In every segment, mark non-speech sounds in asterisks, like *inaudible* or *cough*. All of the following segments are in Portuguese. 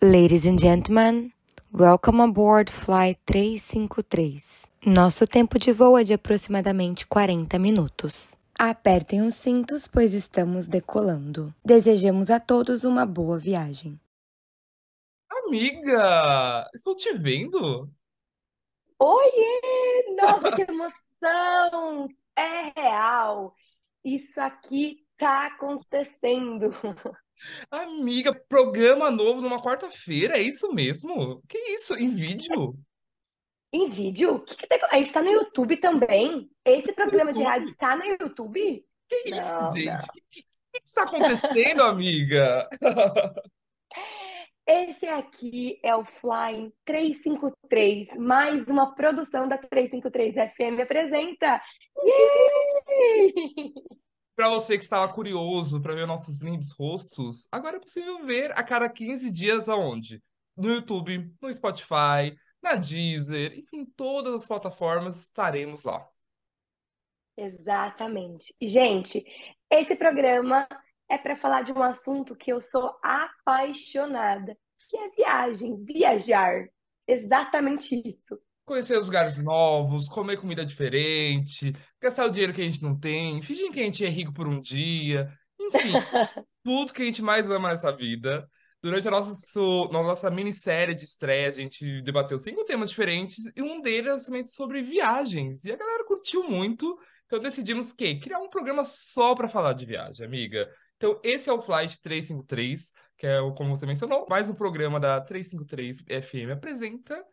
Ladies and gentlemen, welcome aboard Flight 353. Nosso tempo de voo é de aproximadamente 40 minutos. Apertem os cintos, pois estamos decolando. Desejamos a todos uma boa viagem. Amiga, estou te vendo. Oiê! Nossa, que emoção! É real! Isso aqui tá acontecendo. Amiga, programa novo numa quarta-feira, é isso mesmo? Que isso? Em vídeo? Em vídeo? Que que tem- A gente tá no YouTube também. Esse programa de rádio está no YouTube? Que isso, Não, gente? não. O que, que, que está acontecendo, amiga? *laughs* Esse aqui é o Flying 353, mais uma produção da 353 FM apresenta. Yay! Para você que estava curioso para ver nossos lindos rostos, agora é possível ver a cada 15 dias aonde? No YouTube, no Spotify, na Deezer, enfim, todas as plataformas estaremos lá. Exatamente. Gente, esse programa é para falar de um assunto que eu sou apaixonada, que é viagens, viajar. Exatamente isso. Conhecer os lugares novos, comer comida diferente, gastar o dinheiro que a gente não tem, fingir que a gente é rico por um dia, enfim, *laughs* tudo que a gente mais ama nessa vida. Durante a nossa, so- nossa minissérie de estreia, a gente debateu cinco temas diferentes e um deles é justamente sobre viagens. E a galera curtiu muito, então decidimos que criar um programa só para falar de viagem, amiga. Então, esse é o Flight 353, que é o, como você mencionou, mais um programa da 353 FM apresenta.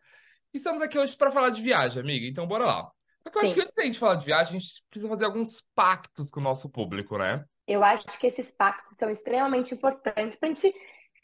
Estamos aqui hoje para falar de viagem, amiga. Então, bora lá. Só que eu acho Sim. que antes da gente falar de viagem, a gente precisa fazer alguns pactos com o nosso público, né? Eu acho que esses pactos são extremamente importantes para a gente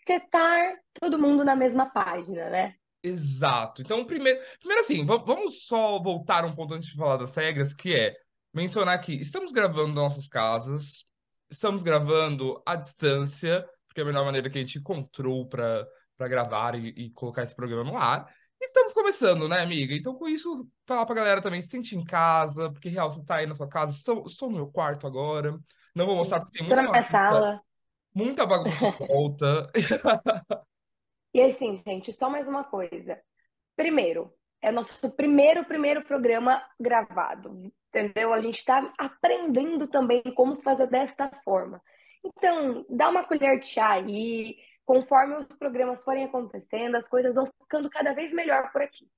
setar todo mundo na mesma página, né? Exato. Então, primeiro, primeiro assim, va- vamos só voltar um ponto antes de falar das regras, que é mencionar que estamos gravando nossas casas, estamos gravando à distância, porque é a melhor maneira que a gente encontrou para para gravar e, e colocar esse programa no ar. Estamos começando, né, amiga? Então, com isso, falar pra galera também, se sente em casa, porque, real, você tá aí na sua casa, estou, estou no meu quarto agora. Não vou mostrar porque tem Estou muita na minha bagunça, sala. muita bagunça em volta. *laughs* E assim, gente, só mais uma coisa. Primeiro, é nosso primeiro, primeiro programa gravado, entendeu? A gente está aprendendo também como fazer desta forma. Então, dá uma colher de chá aí, conforme os programas forem acontecendo, as coisas vão ficando cada vez melhor por aqui.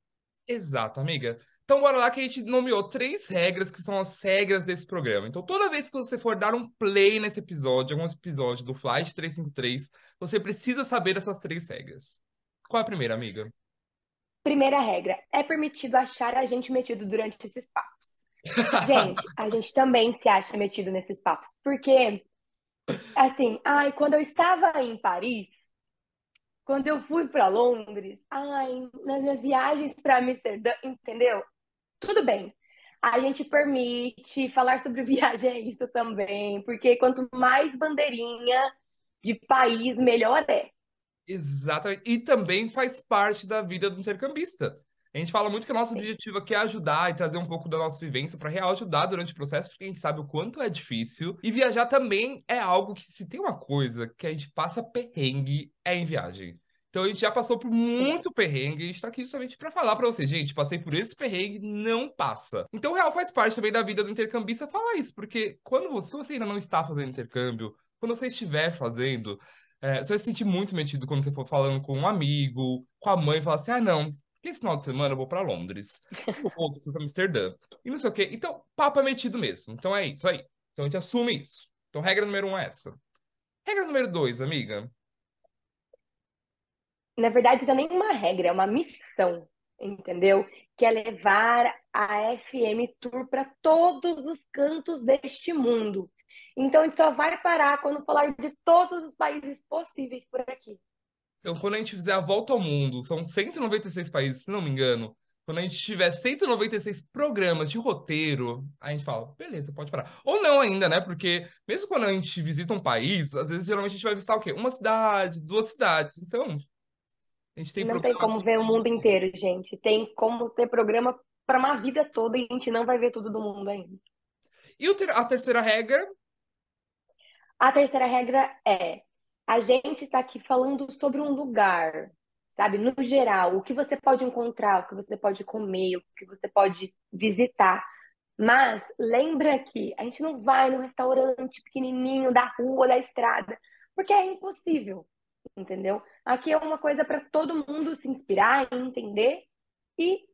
Exato, amiga. Então, bora lá que a gente nomeou três regras que são as regras desse programa. Então, toda vez que você for dar um play nesse episódio, algum episódio do Flight 353, você precisa saber essas três regras. Qual é a primeira, amiga? Primeira regra, é permitido achar a gente metido durante esses papos. *laughs* Gente, a gente também se acha metido nesses papos, porque, assim, ai, quando eu estava em Paris, quando eu fui para Londres, ai, nas minhas viagens para Amsterdã, entendeu? Tudo bem. A gente permite falar sobre *laughs* viagem é isso também, porque quanto mais bandeirinha de país, melhor é. Exatamente. E também faz parte da vida do intercambista. A gente fala muito que o nosso objetivo aqui é ajudar e trazer um pouco da nossa vivência para real ajudar durante o processo, porque a gente sabe o quanto é difícil. E viajar também é algo que, se tem uma coisa que a gente passa perrengue, é em viagem. Então a gente já passou por muito perrengue, e a gente tá aqui justamente para falar para vocês, gente, passei por esse perrengue, não passa. Então, real faz parte também da vida do intercambista falar isso, porque quando você, você ainda não está fazendo intercâmbio, quando você estiver fazendo, é, você vai se sentir muito metido quando você for falando com um amigo, com a mãe, falar assim: ah, não, esse final de semana eu vou para Londres, *laughs* eu vou para Amsterdã, e não sei o quê. Então, papo é metido mesmo. Então é isso aí. Então a gente assume isso. Então, regra número um é essa. Regra número dois, amiga. Na verdade, não é nem uma regra, é uma missão, entendeu? Que é levar a FM Tour para todos os cantos deste mundo. Então, a gente só vai parar quando falar de todos os países possíveis por aqui. Então, quando a gente fizer a volta ao mundo, são 196 países, se não me engano. Quando a gente tiver 196 programas de roteiro, a gente fala, beleza, pode parar. Ou não ainda, né? Porque mesmo quando a gente visita um país, às vezes geralmente a gente vai visitar o quê? Uma cidade, duas cidades. Então, a gente tem Não tem como ver o mundo inteiro, gente. Tem como ter programa para uma vida toda e a gente não vai ver tudo do mundo ainda. E a terceira regra A terceira regra é a gente está aqui falando sobre um lugar, sabe? No geral, o que você pode encontrar, o que você pode comer, o que você pode visitar. Mas lembra que a gente não vai no restaurante pequenininho da rua, da estrada, porque é impossível, entendeu? Aqui é uma coisa para todo mundo se inspirar, entender e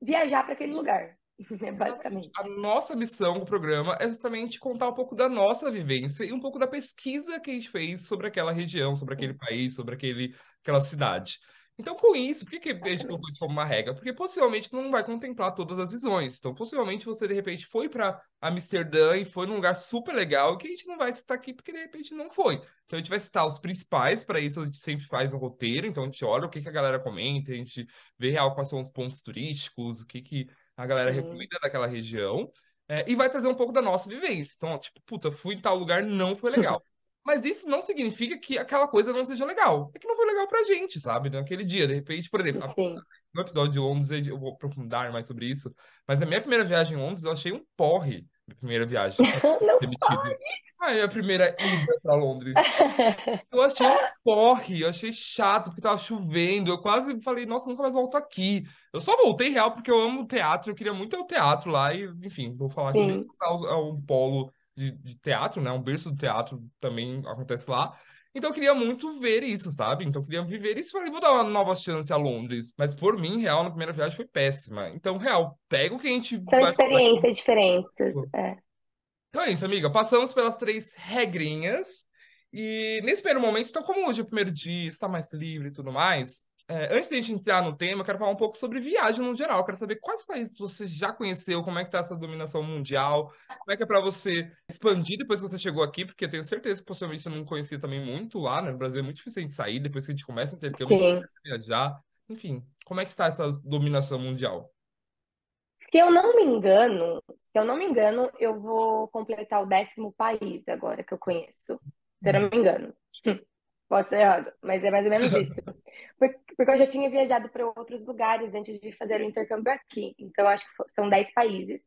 viajar para aquele lugar. *laughs* Basicamente. A nossa missão no programa é justamente contar um pouco da nossa vivência e um pouco da pesquisa que a gente fez sobre aquela região, sobre aquele país, sobre aquele, aquela cidade. Então, com isso, por que, que a gente colocou isso como uma regra? Porque possivelmente não vai contemplar todas as visões. Então, possivelmente você, de repente, foi para Amsterdã e foi num lugar super legal que a gente não vai citar aqui porque, de repente, não foi. Então, a gente vai citar os principais, para isso a gente sempre faz um roteiro. Então, a gente olha o que, que a galera comenta, a gente vê real quais são os pontos turísticos, o que, que a galera uhum. recomenda daquela região. É, e vai trazer um pouco da nossa vivência. Então, tipo, puta, fui em tal lugar, não foi legal. *laughs* Mas isso não significa que aquela coisa não seja legal. É que não foi legal pra gente, sabe? Naquele dia, de repente, por exemplo, Sim. no episódio de Londres eu vou aprofundar mais sobre isso. Mas a minha primeira viagem em Londres, eu achei um porre. Minha primeira viagem. *laughs* não demitido. A minha primeira ida pra Londres. *laughs* Eu achei um porre, eu achei chato, porque tava chovendo. Eu quase falei, nossa, nunca mais volto aqui. Eu só voltei real porque eu amo teatro, eu queria muito ter o teatro lá. E, enfim, vou falar sobre isso. É um polo de, de teatro, né? Um berço do teatro também acontece lá. Então eu queria muito ver isso, sabe? Então eu queria viver isso. Falei, vou dar uma nova chance a Londres. Mas por mim, real, na primeira viagem foi péssima. Então, real, pega o que a gente. São experiências diferentes. É. Então é isso, amiga. Passamos pelas três regrinhas. E nesse primeiro momento, então, como hoje é o primeiro dia, está mais livre e tudo mais, é, antes de a gente entrar no tema, eu quero falar um pouco sobre viagem no geral. Eu quero saber quais países você já conheceu, como é que tá essa dominação mundial, como é que é para você expandir depois que você chegou aqui, porque eu tenho certeza que possivelmente você não conhecia também muito lá, né? No Brasil é muito difícil de sair, depois que a gente começa a ter, porque é muito difícil viajar. Enfim, como é que está essa dominação mundial? Se eu não me engano, se eu não me engano, eu vou completar o décimo país agora que eu conheço. Se eu não me engano. *laughs* Pode ser errado, mas é mais ou menos isso. *laughs* Porque, eu já tinha viajado para outros lugares antes de fazer o intercâmbio aqui. Então, acho que são 10 países.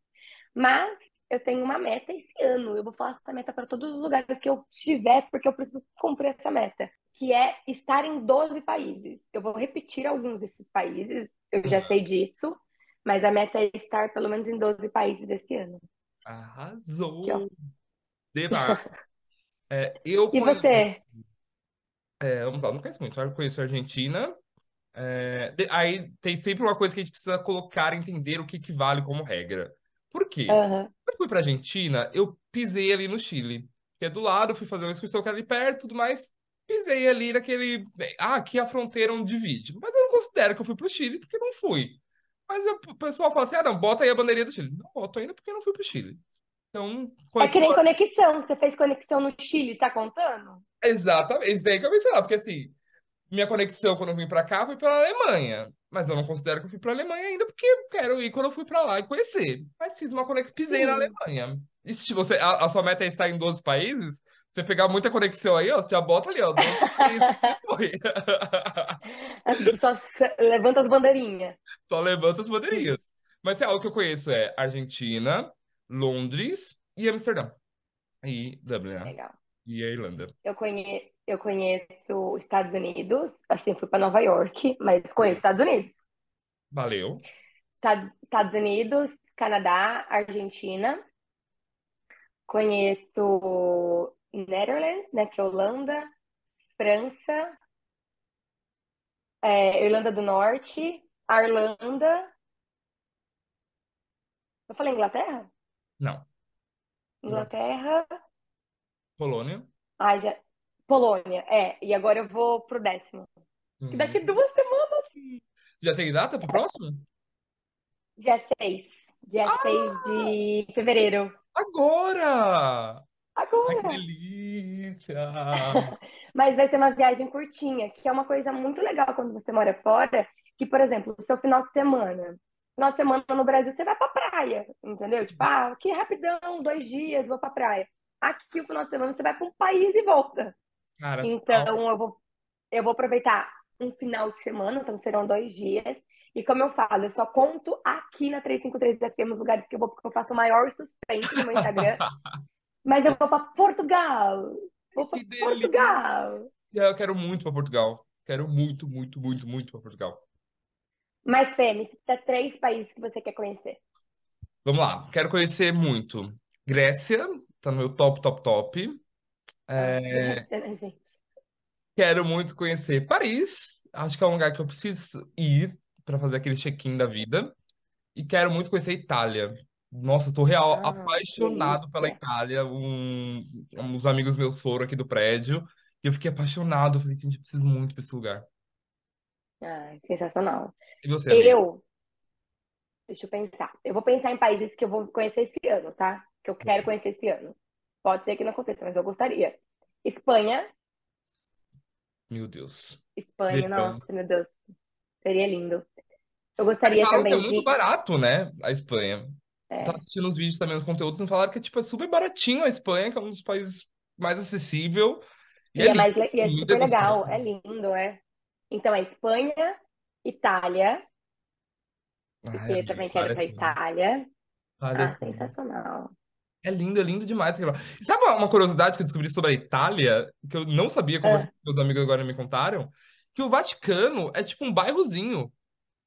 Mas eu tenho uma meta esse ano. Eu vou falar essa meta para todos os lugares que eu estiver, porque eu preciso cumprir essa meta. Que é estar em 12 países. Eu vou repetir alguns desses países, eu já sei disso. Mas a meta é estar pelo menos em 12 países esse ano. Arrasou! Demais! *laughs* É, eu e você? É, vamos lá, não conheço muito. Eu conheço a Argentina. É, aí tem sempre uma coisa que a gente precisa colocar, entender o que, que vale como regra. Por quê? Uhum. Quando eu fui pra Argentina, eu pisei ali no Chile. Que é do lado, fui fazer uma excursão que era ali perto tudo mais. Pisei ali naquele. Ah, aqui a fronteira onde divide. Mas eu não considero que eu fui pro Chile, porque não fui. Mas eu, o pessoal fala assim: ah, não, bota aí a bandeirinha do Chile. Não boto ainda porque eu não fui pro Chile. Então, é que nem conexão. Você fez conexão no Chile, tá contando? Exatamente. Isso aí que eu mencionava, porque assim, minha conexão quando eu vim pra cá foi pela Alemanha. Mas eu não considero que eu fui pra Alemanha ainda, porque eu quero ir quando eu fui pra lá e conhecer. Mas fiz uma conexão, pisei Sim. na Alemanha. E se você, a, a, sua meta é estar em 12 países, você pegar muita conexão aí, ó, você já bota ali, ó, 12 *laughs* países foi. *laughs* Só levanta as bandeirinhas. Só levanta as bandeirinhas. Mas é algo que eu conheço é Argentina, Londres e Amsterdã. E Dublin, né? Legal. E a Irlanda. Eu, conhe... eu conheço Estados Unidos, assim, fui para Nova York, mas conheço Estados Unidos. Valeu. Estados Unidos, Canadá, Argentina. Conheço Netherlands, né, que é Holanda, França, é, Irlanda do Norte, Irlanda. Eu falei Inglaterra? Não. Inglaterra. Polônia. Ai, já... Polônia, é. E agora eu vou pro décimo. Hum. Que daqui duas semanas. Já tem data pro próximo? Dia 6. Dia ah! 6 de fevereiro. Agora! Agora! Ai, que delícia! *laughs* Mas vai ser uma viagem curtinha, que é uma coisa muito legal quando você mora fora, que, por exemplo, o seu final de semana final de semana no Brasil, você vai pra praia, entendeu? Tipo, ah, aqui rapidão, dois dias, vou pra praia. Aqui, o final de semana, você vai para um país e volta. Cara, então, eu vou, eu vou aproveitar um final de semana, então serão dois dias. E como eu falo, eu só conto aqui na 353 FM os lugares que eu vou, porque eu faço o maior suspense no meu Instagram. *laughs* Mas eu vou para Portugal, Vou delícia. Portugal. Eu quero muito pra Portugal. Quero muito, muito, muito, muito pra Portugal. Mas, Fê, me cita três países que você quer conhecer. Vamos lá. Quero conhecer muito. Grécia, tá no meu top, top, top. É, Grécia, né? Quero muito conhecer Paris. Acho que é um lugar que eu preciso ir para fazer aquele check-in da vida. E quero muito conhecer Itália. Nossa, estou real Ah, apaixonado pela. Itália. Um, uns amigos meus foram aqui do prédio e eu fiquei apaixonado. Eu falei, gente, eu preciso muito para esse lugar. Ah, sensacional. E você? Eu, deixa eu pensar. Eu vou pensar em países que eu vou conhecer esse ano, tá? Que eu quero conhecer esse ano. Pode ser que não aconteça, mas eu gostaria. Espanha. Meu Deus. Espanha, Verão. nossa, meu Deus. Seria lindo. Eu gostaria falaram que é também muito de. barato, né? A Espanha. Eu é, tava assistindo os vídeos também, os conteúdos, e falaram que tipo, é super baratinho a Espanha, que é um dos países mais acessível. E E é é lindo, mais, e é super é legal, é lindo, é. Então é Espanha, Itália, Ai, porque amiga, também quero ir Itália pra é. Itália. Itália é Ah, tudo. sensacional. É lindo, é lindo demais. sabe uma curiosidade que eu descobri sobre a Itália, que eu não sabia, conversando Ah, com meus amigos agora me contaram? Que o Vaticano é tipo um bairrozinho.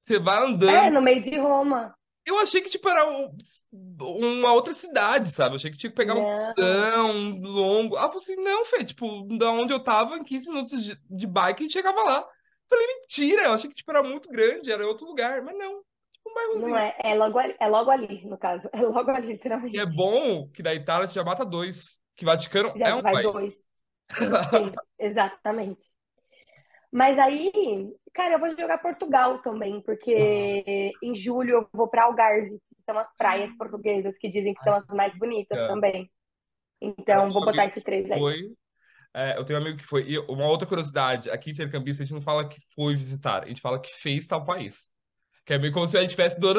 Você vai é, andando. no meio de Roma. Eu achei que tipo, era um- uma outra cidade, sabe? Eu achei que tinha que pegar um busão longo. Ah, falei assim, não, Fê, tipo, da onde eu tava, em 15 minutos de, de bike, a gente chegava lá. Eu falei, mentira, eu achei que tipo, era muito grande, era outro lugar. Mas não, um não bairrozinho. é, é logo ali, é logo ali, no caso. *laughs* É logo ali, E é literalmente. bom que da Itália você já mata dois. Que Vaticano é Já um vai país. dois. Sim, *laughs* exatamente. Mas aí, cara, eu vou jogar Portugal também, porque em julho eu vou para Algarve, que são as praias portuguesas que dizem que são as mais bonitas delícia. também. Então, vou um botar esses três aí. foi. é, eu tenho um amigo que foi. E uma outra curiosidade, aqui intercambista, a gente não fala que foi visitar, a gente fala que fez tal país. Que é meio como se a gente tivesse. Eu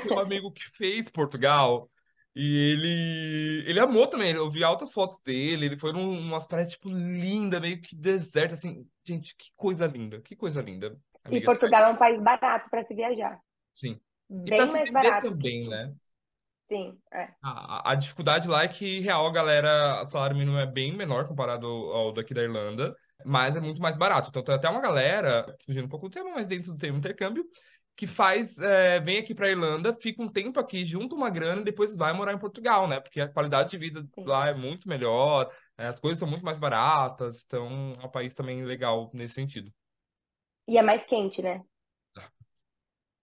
tenho um amigo que fez Portugal e ele ele amou também. Eu vi altas fotos dele. Ele foi num, umas praias, tipo, linda, meio que deserto, assim. Gente, que coisa linda, que coisa linda. E Amiga, sério. Portugal é um país barato para se viajar. Sim. E Bem se mais barato também, né? Sim, é. A, a dificuldade lá é que, real, a galera, o salário mínimo é bem menor comparado ao daqui da Irlanda, mas é muito mais barato. Então tem até uma galera, fugindo um pouco do tema, mas dentro do tema intercâmbio, que faz, é, vem aqui pra Irlanda, fica um tempo aqui, junta uma grana e depois vai morar em Portugal, né? Porque a qualidade de vida lá é muito melhor, é, as coisas são muito mais baratas, então é um país também legal nesse sentido. E é mais quente, né?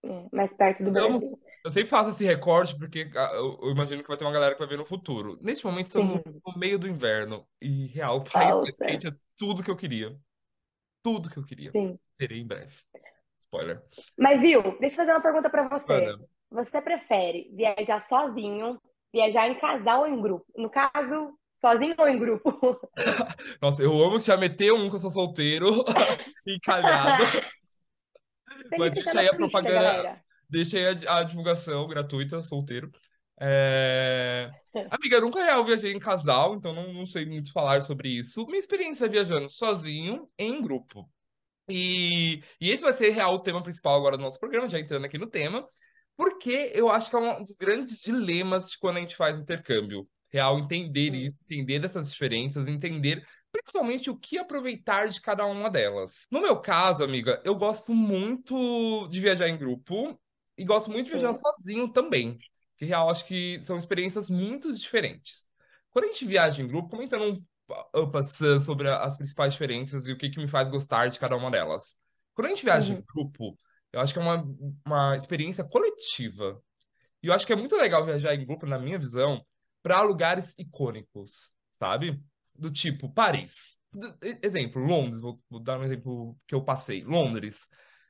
É, mais perto do Estamos, Brasil. eu sempre faço esse recorte porque ah, eu, imagino que vai ter uma galera que vai ver no futuro. Neste momento estamos Sim. no meio do inverno e real, o país mais Nossa, quente é tudo que eu queria. Tudo que eu queria. sim. Terei em breve. Spoiler. Mas, viu, deixa eu fazer uma pergunta para você. Você prefere viajar sozinho, viajar em casal ou em grupo? No caso, sozinho ou em grupo? *laughs* Nossa, eu amo já meter um que eu sou solteiro, *laughs* encalhado, Tem mas deixa aí a propaganda, galera. deixa aí a, a divulgação gratuita, solteiro. É, *laughs* Amiga, eu nunca real viajei em casal, então não, não sei muito falar sobre isso. Minha experiência é viajando sozinho em grupo. E, e esse vai ser real o tema principal agora do nosso programa, já entrando aqui no tema, porque eu acho que é um dos grandes dilemas de quando a gente faz intercâmbio. Real, entender isso, entender dessas diferenças, entender principalmente o que aproveitar de cada uma delas. No meu caso, amiga, eu gosto muito de viajar em grupo e gosto muito de viajar sozinho também. Que real, acho que são experiências muito diferentes. Quando a gente viaja em grupo, comentando um en passant sobre as principais diferenças e o que que me faz gostar de cada uma delas. Quando a gente viaja em Uhum. grupo, eu acho que é uma, uma experiência coletiva. E eu acho que é muito legal viajar em grupo, na minha visão, para lugares icônicos, sabe? Do tipo Paris. Do- exemplo, Londres, vou, vou dar um exemplo que eu passei. Londres.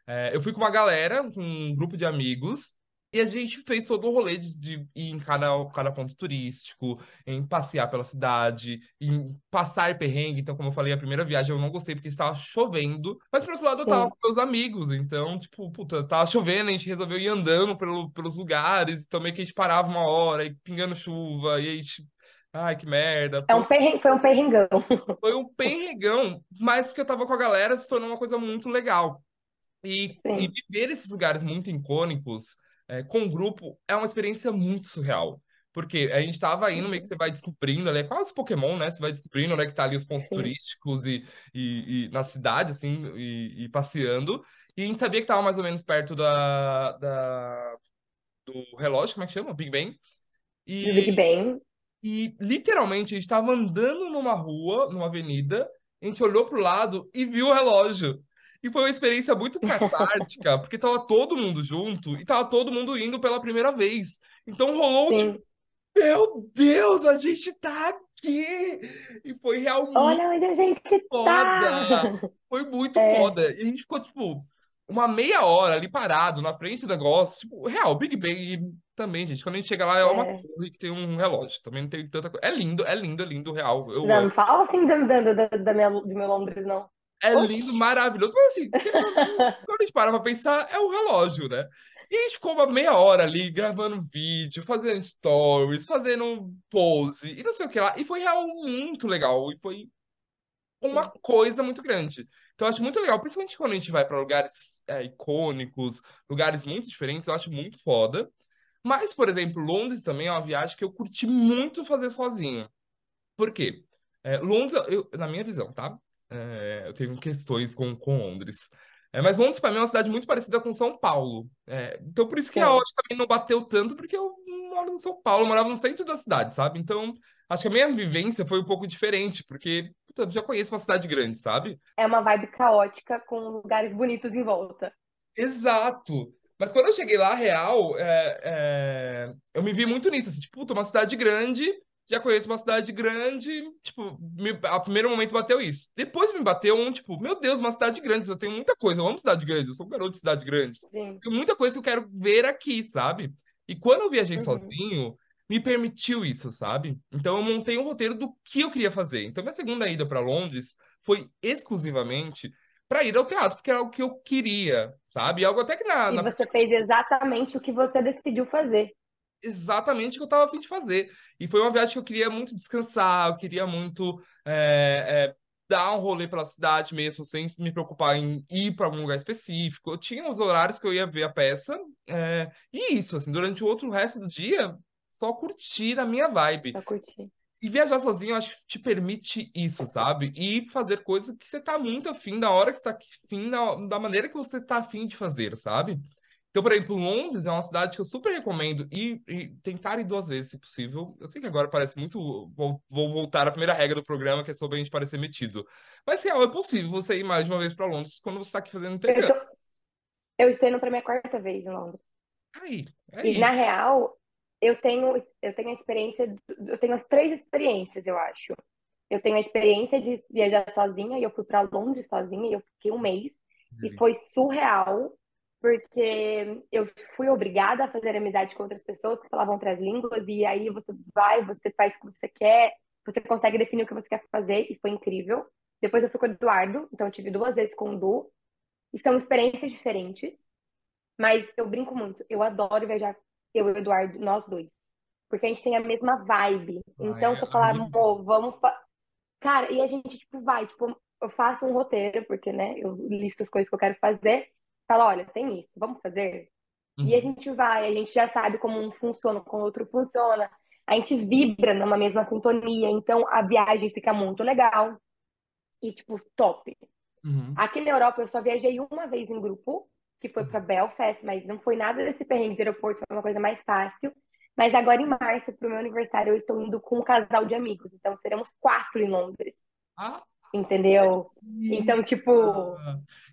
É, eu fui com uma galera, com um grupo de amigos, e a gente fez todo o rolê de, de ir em cada, cada ponto turístico, em passear pela cidade, em passar perrengue. Então, como eu falei, a primeira viagem eu não gostei porque estava chovendo, mas por outro lado eu tava com meus amigos, então, tipo, puta, tava chovendo, a gente resolveu ir andando pelo, pelos lugares, então meio que a gente parava uma hora, e pingando chuva, e a gente. Ai, que merda. É um perren... Foi um perrengão. foi um perregão, mas porque eu tava com a galera, se tornou uma coisa muito legal. E, e viver esses lugares muito icônicos é, com o grupo é uma experiência muito surreal. Porque a gente tava indo, meio que você vai descobrindo ali, é quase Pokémon, né? Você vai descobrindo onde é que tá ali os pontos Sim. turísticos e, e, e na cidade, assim, e, e passeando. E a gente sabia que tava mais ou menos perto da, da, do relógio, como é que chama? Big Ben. Do Big E, Ben. e literalmente a gente tava andando numa rua, numa avenida, a gente olhou pro lado e viu o relógio. E foi uma experiência muito catártica, porque tava todo mundo junto e tava todo mundo indo pela primeira vez. Então rolou, tipo, Sim. meu Deus, a gente tá aqui! E foi realmente Olha onde a gente tá! foda! Foi muito *laughs* É. foda. E a gente ficou, tipo, uma meia hora ali parado na frente do negócio. Tipo, real, Big Ben e também, gente. Quando a gente chega lá, é uma É. torre que tem um relógio. Também não tem tanta coisa. É lindo, é lindo, é lindo, real. Eu Não, amo. não fala assim da, da, da, da minha, do meu Londres, não. É Oxi. lindo, maravilhoso. Mas assim, *laughs* quando a gente para pra pensar, é um relógio, né? E a gente ficou uma meia hora ali gravando vídeo, fazendo stories, fazendo pose e não sei o que lá. E foi real muito legal. E foi uma coisa muito grande. Então, eu acho muito legal, principalmente quando a gente vai para lugares é, icônicos, lugares muito diferentes, eu acho muito foda. Mas, por exemplo, Londres também é uma viagem que eu curti muito fazer sozinho. Por quê? É, Londres, eu- na minha visão, tá? É, eu tenho questões com, com Londres. É, mas Londres, para mim, é uma cidade muito parecida com São Paulo. É, então, por isso que a. Odd também não bateu tanto, porque eu moro em São Paulo, eu morava no centro da cidade, sabe? Então, acho que a minha vivência foi um pouco diferente, porque puta, eu já conheço uma cidade grande, sabe? É uma vibe caótica com lugares bonitos em volta. Exato. Mas quando eu cheguei lá, real, é, é, eu me vi muito nisso, assim, tipo, puta, uma cidade grande, já conheço uma cidade grande, tipo, me, a primeiro momento bateu isso. Depois me bateu um, tipo, meu Deus, uma cidade grande, eu tenho muita coisa, eu amo cidade grande, eu sou um garoto de cidade grande. Sim. Tem muita coisa que eu quero ver aqui, sabe? E quando eu viajei Uhum. sozinho, me permitiu isso, sabe? Então eu montei um roteiro do que eu queria fazer. Então minha segunda ida para Londres foi exclusivamente para ir ao teatro, porque era o que eu queria, sabe? Algo até que na, E na- você fez exatamente o que você decidiu fazer. Exatamente o que eu estava a fim de fazer. E foi uma viagem que eu queria muito descansar, eu queria muito é, é, dar um rolê pela cidade mesmo, sem me preocupar em ir para algum lugar específico. Eu tinha os horários que eu ia ver a peça, é, e isso, assim, durante o outro resto do dia, só curtir a minha vibe. Pra curtir. E viajar sozinho, eu acho que te permite isso, sabe? E fazer coisas que você tá muito afim, da hora que você tá afim, da, da maneira que você tá afim de fazer, sabe? Então, por exemplo, Londres é uma cidade que eu super recomendo e, e tentar ir duas vezes, se possível. Eu sei que agora parece muito. Vou, vou voltar à primeira regra do programa, que é sobre a gente parecer metido. Mas, real, é possível você ir mais de uma vez para Londres quando você tá aqui fazendo Eu, intercâmbio. tô... eu estou indo pra minha quarta vez em Londres. Aí, é E na real, eu tenho, eu tenho a experiência, eu tenho as três experiências, eu acho. Eu tenho a experiência de viajar sozinha, e eu fui pra Londres sozinha, e eu fiquei um mês, e foi surreal, porque eu fui obrigada a fazer amizade com outras pessoas que falavam outras línguas, e aí você vai, você faz o que você quer, você consegue definir o que você quer fazer, e foi incrível. Depois eu fui com o Eduardo, então eu tive duas vezes com o Du, e são experiências diferentes, mas eu brinco muito, eu adoro viajar, eu e o Eduardo, nós dois, porque a gente tem a mesma vibe. Ah, Então, é se eu falar, amor, vamos. fa-" Cara, e a gente, tipo, vai, tipo, eu faço um roteiro, porque, né, eu listo as coisas que eu quero fazer, falo, olha, tem isso, vamos fazer? E a Uhum. gente vai, a gente já sabe como um funciona, como o outro funciona. A gente vibra numa mesma sintonia, então a viagem fica muito legal. E, tipo, top. Uhum. Aqui na Europa eu só viajei uma vez em grupo, que foi para Belfast, mas não foi nada desse perrengue de aeroporto, foi uma coisa mais fácil. Mas agora em março, pro meu aniversário, eu estou indo com um casal de amigos, então seremos quatro em Londres, Ah, entendeu? Então, tipo,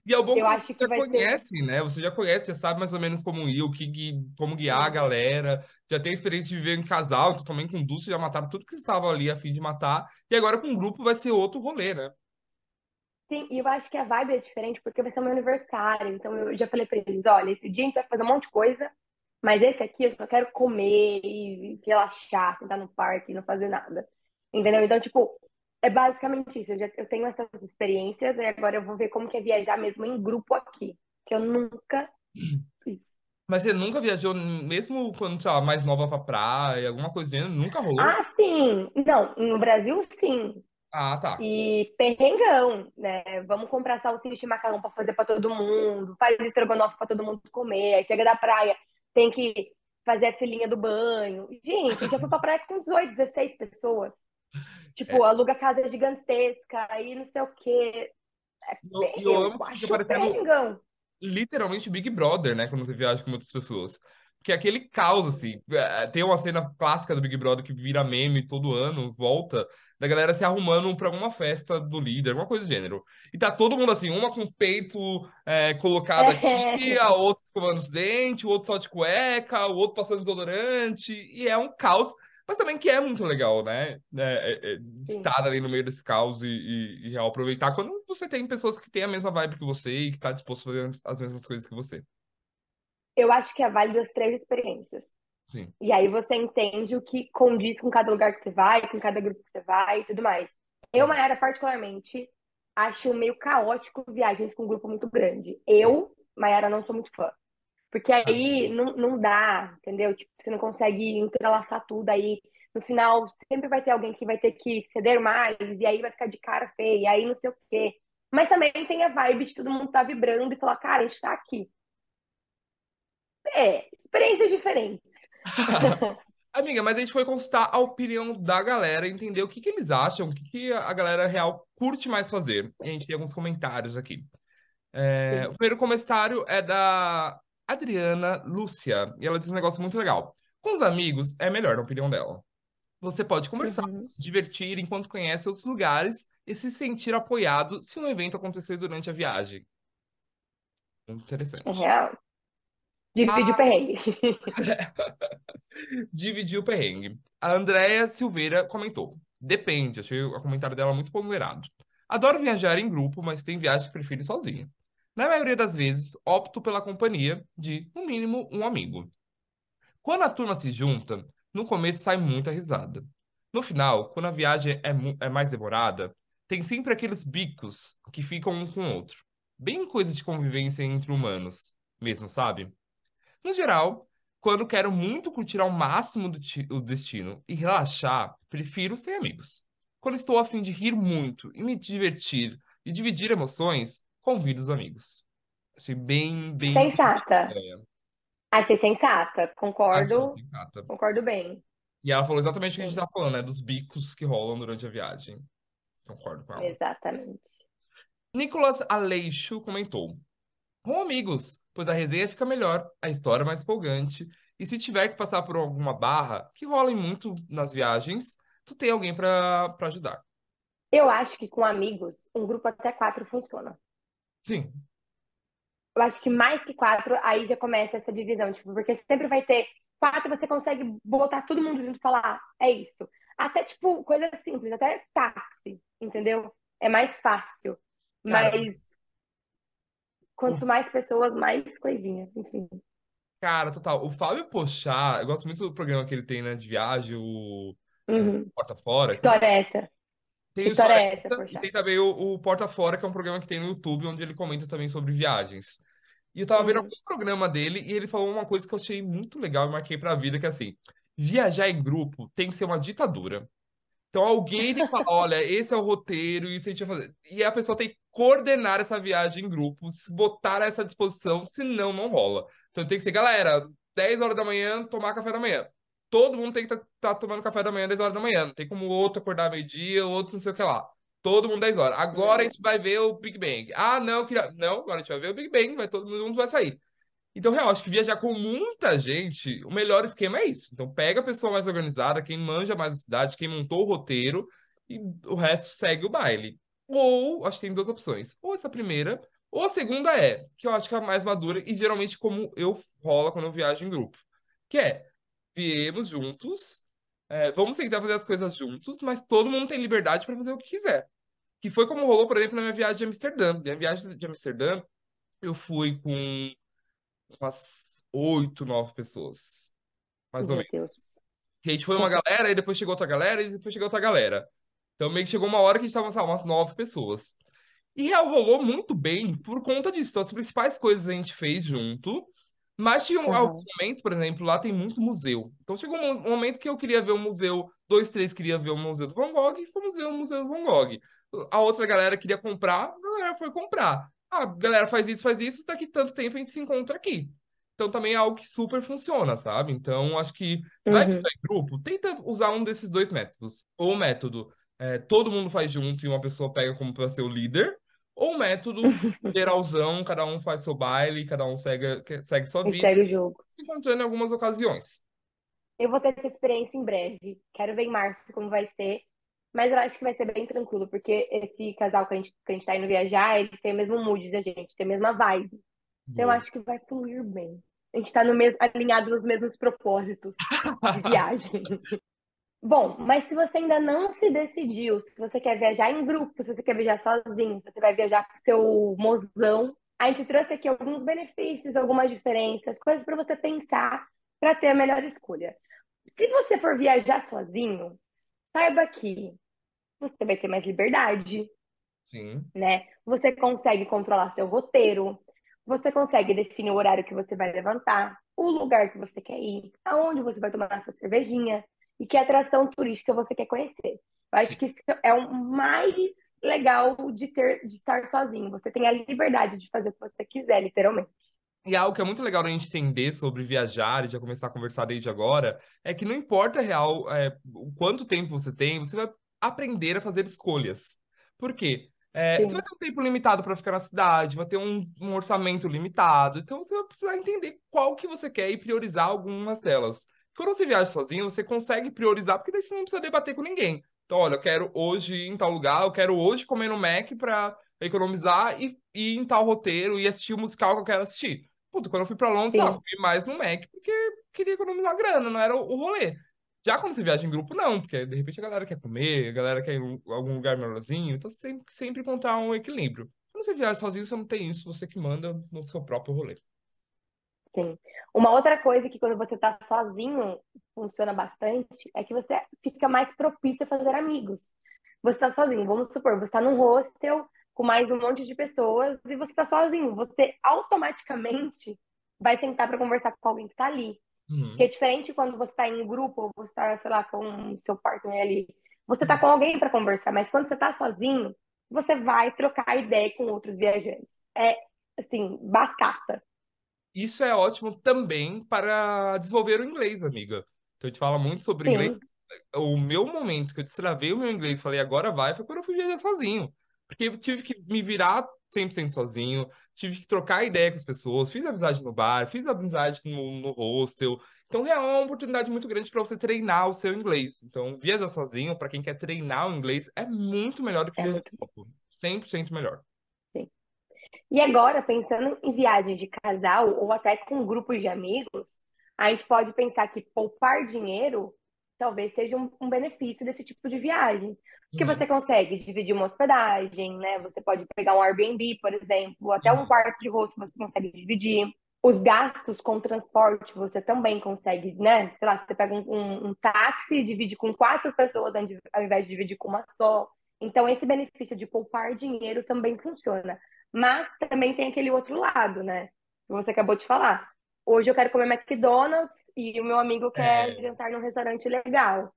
E é bom Eu acho que já vai ser- conhecem, né? Você já conhece, já sabe mais ou menos como ir, o que como guiar a galera, já tem experiência de viver em casal, então também com Dulce já mataram tudo que vocês estavam ali a fim de matar, e agora com o grupo vai ser outro rolê, né? sim, e eu acho que a vibe é diferente porque vai ser meu aniversário. Então eu já falei para eles, olha, esse dia a gente vai fazer um monte de coisa, mas esse aqui eu só quero comer e relaxar, sentar no parque e não fazer nada. Entendeu? Então, tipo, é basicamente isso. Eu, já, eu tenho essas experiências e agora eu vou ver como que é viajar mesmo em grupo aqui, que eu nunca fiz. Mas você nunca viajou, mesmo quando, sei lá, mais nova pra praia, alguma coisinha, nunca rolou? Ah, sim! Não, no Brasil, sim. Ah, tá. E perrengão, né? Vamos comprar salsicha e macarrão para fazer para todo mundo, faz estrogonofe para todo mundo comer. Aí chega da praia, tem que fazer a filhinha do banho. Gente, já fui pra praia com 18, 16 pessoas. Tipo, é. aluga casa gigantesca, aí não sei o quê. É eu, eu amo que fica parecendo literalmente Big Brother, né? Quando você viaja com muitas pessoas. Porque é aquele caos, assim. É, tem uma cena clássica do Big Brother que vira meme todo ano, volta, da galera se arrumando pra alguma festa do líder, alguma coisa do gênero. E tá todo mundo assim, uma com o peito é, colocado aqui, a outra escovando os dentes, o outro só de cueca, o outro passando desodorante. E é um caos mas também que é muito legal, né? É, é, é estar ali no meio desse caos e, e, e, aproveitar quando você tem pessoas que têm a mesma vibe que você e que tá disposto a fazer as mesmas coisas que você eu acho que é válido as três experiências. Sim. E aí você entende o que condiz com cada lugar que você vai, com cada grupo que você vai e tudo mais. Eu, Mayara, particularmente, acho meio caótico viagens com um grupo muito grande. Eu, Mayara, não sou muito fã. Porque aí não, não dá, entendeu? Tipo, você não consegue entrelaçar tudo aí. No final, sempre vai ter alguém que vai ter que ceder mais, e aí vai ficar de cara feia, e aí não sei o quê. Mas também tem a vibe de todo mundo tá vibrando e falar, cara, a gente tá aqui. É, experiências diferentes. *laughs* *laughs* Amiga, mas a gente foi consultar a opinião da galera, entender o que, que eles acham, o que, que a galera real curte mais fazer. E a gente tem alguns comentários aqui. É, o primeiro comentário é da Adriana Lúcia, e ela diz um negócio muito legal. Com os amigos, é melhor, na opinião dela. Você pode conversar, uhum. se divertir enquanto conhece outros lugares e se sentir apoiado se um evento acontecer durante a viagem. Muito interessante. É real. Dividir ah. o perrengue. *laughs* Dividir o perrengue. A Andréia Silveira comentou. Depende, achei o comentário dela muito ponderado. Adoro viajar em grupo, mas tem viagens que prefiro sozinho. Na maioria das vezes, opto pela companhia de, no mínimo, um amigo. Quando a turma se junta, no começo sai muita risada. No final, quando a viagem é, é mais demorada, tem sempre aqueles bicos que ficam um com o outro. Bem coisa de convivência entre humanos, mesmo, sabe? No geral, quando quero muito curtir ao máximo o destino e relaxar, prefiro sem amigos. Quando estou a fim de rir muito e me divertir e dividir emoções, convido os amigos. Achei bem, bem. Sensata. Achei sensata. Concordo. Achei sensata. Concordo bem. E ela falou exatamente o que a gente estava falando, né? Dos bicos que rolam durante a viagem. Concordo com ela. Exatamente. Nicolas Aleixo comentou: Com amigos, pois a resenha fica melhor, a história é mais empolgante, e se tiver que passar por alguma barra, que rola muito nas viagens, tu tem alguém para ajudar. Eu acho que com amigos, um grupo até quatro funciona. Sim. Eu acho que mais que quatro, aí já começa essa divisão, tipo, porque sempre vai ter quatro, você consegue botar todo mundo junto e falar, é isso. Até, tipo, coisa simples, até táxi, entendeu? É mais fácil. Cara, Mas Quanto mais pessoas, mais coisinha, enfim. Cara, total. O Fábio Pochá, eu gosto muito do programa que ele tem, né, de viagem, o uhum. Porta Fora. História é essa. Tem História é essa, Pochá. E tem também o, o, Porta Fora, que é um programa que tem no YouTube, onde ele comenta também sobre viagens. E eu tava vendo algum programa dele e ele falou uma coisa que eu achei muito legal e marquei pra vida, que é assim, viajar em grupo tem que ser uma ditadura. Então alguém tem que falar, *laughs* olha, esse é o roteiro, isso a gente vai fazer. E a pessoa tem que coordenar essa viagem em grupo, botar essa disposição, senão não rola. Então tem que ser, galera, 10 horas da manhã, tomar café da manhã. Todo mundo tem que estar tá, tá tomando café da manhã 10 horas da manhã. Não tem como outro acordar meio-dia, outro não sei o que lá. Todo mundo 10 horas. Agora a gente vai ver o Big Bang. Ah, não, queria... não, agora a gente vai ver o Big Bang, vai todo mundo vai sair. Então, real, acho que viajar com muita gente, o melhor esquema é isso. Então, pega a pessoa mais organizada, quem manja mais a cidade, quem montou o roteiro, e o resto segue o baile. Ou, acho que tem duas opções. Ou essa primeira, ou a segunda é, que eu acho que é a mais madura, e geralmente como eu rola quando eu viajo em grupo. Que é, viemos juntos, é, vamos tentar fazer as coisas juntos, mas todo mundo tem liberdade para fazer o que quiser. Que foi como rolou, por exemplo, na minha viagem de Amsterdã. Minha viagem de Amsterdã, eu fui com umas oito, nove pessoas. Mais Meu ou menos. Que a gente foi uma galera, e depois chegou outra galera, e depois chegou outra galera. Então meio que chegou uma hora que a gente tava, sabe, umas nove pessoas. E real rolou muito bem por conta disso. Então, as principais coisas a gente fez junto. Mas tinha uhum. alguns momentos, por exemplo, lá tem muito museu. Então chegou um momento que eu queria ver o museu, dois, três queria ver o museu do Van Gogh, e fomos ver o museu do Van Gogh. A outra galera queria comprar, a galera foi comprar. Ah, galera, faz isso, faz isso, daqui tanto tempo a gente se encontra aqui. Então também é algo que super funciona, sabe? Então acho que vai uhum. em grupo, tenta usar um desses dois métodos. Ou o método é, todo mundo faz junto e uma pessoa pega como para ser o líder, ou método *laughs* geralzão, cada um faz seu baile, cada um segue, segue sua vida. Segue o jogo. Se encontrando em algumas ocasiões. Eu vou ter essa experiência em breve. Quero ver em março como vai ser. Mas eu acho que vai ser bem tranquilo, porque esse casal que a gente, que a gente tá indo viajar, ele tem o mesmo mood da gente, tem a mesma vibe. Então eu acho que vai fluir bem. A gente tá no mesmo, alinhado nos mesmos propósitos de *laughs* viagem. Bom, mas se você ainda não se decidiu, se você quer viajar em grupo, se você quer viajar sozinho, se você vai viajar com seu mozão, a gente trouxe aqui alguns benefícios, algumas diferenças, coisas para você pensar para ter a melhor escolha. Se você for viajar sozinho, saiba que você vai ter mais liberdade. Sim. Né? Você consegue controlar seu roteiro, você consegue definir o horário que você vai levantar, o lugar que você quer ir, aonde você vai tomar a sua cervejinha e que atração turística você quer conhecer. Eu acho que isso é o mais legal de ter de estar sozinho. Você tem a liberdade de fazer o que você quiser, literalmente. E algo que é muito legal a gente entender sobre viajar e já começar a conversar desde agora é que não importa real é, o quanto tempo você tem, você vai aprender a fazer escolhas. Por quê? É, você vai ter um tempo limitado para ficar na cidade, vai ter um, um, orçamento limitado, então você vai precisar entender qual que você quer e priorizar algumas delas. Quando você viaja sozinho, você consegue priorizar, porque daí você não precisa debater com ninguém. Então, olha, eu quero hoje ir em tal lugar, eu quero hoje comer no Mac para economizar e, ir em tal roteiro e assistir o musical que eu quero assistir. Puta, quando eu fui para Londres, ah, fui mais no Mac porque queria economizar grana, não era o, o rolê. Já quando você viaja em grupo, não, porque de repente a galera quer comer, a galera quer ir em algum lugar melhorzinho, então você tem que sempre encontrar um equilíbrio. Quando você viaja sozinho, você não tem isso, você que manda no seu próprio rolê. Sim. Uma outra coisa que quando você tá sozinho funciona bastante é que você fica mais propício a fazer amigos. Você tá sozinho, vamos supor, você tá num hostel com mais um monte de pessoas e você tá sozinho, você automaticamente vai sentar para conversar com alguém que tá ali. Uhum. Que é diferente quando você está em grupo, ou você está, sei lá, com seu partner ali. Você está com alguém para conversar, mas quando você está sozinho, você vai trocar ideia com outros viajantes. É, assim, batata. Isso é ótimo também para desenvolver o inglês, amiga. Então, a gente fala muito sobre Sim. inglês. O meu momento que eu destravei o meu inglês, falei, agora vai, foi quando eu fui viajar sozinho. Porque eu tive que me virar 100% sozinho, tive que trocar ideia com as pessoas, fiz amizade no bar, fiz amizade no, no hostel. Então, é uma oportunidade muito grande para você treinar o seu inglês. Então, viajar sozinho, para quem quer treinar o inglês, é muito melhor do que é viajar grupo. 100% melhor. E agora, pensando em viagem de casal ou até com grupos de amigos, a gente pode pensar que poupar dinheiro talvez seja um, um benefício desse tipo de viagem. Porque uhum. você consegue dividir uma hospedagem, né? Você pode pegar um Airbnb, por exemplo, até um quarto de rosto você consegue dividir. Os gastos com transporte você também consegue, né? Sei lá, você pega um, um, um táxi e divide com quatro pessoas ao invés de dividir com uma só. Então, esse benefício de poupar dinheiro também funciona. Mas também tem aquele outro lado, né? Que você acabou de falar hoje eu quero comer McDonald's e o meu amigo quer é. jantar num restaurante legal.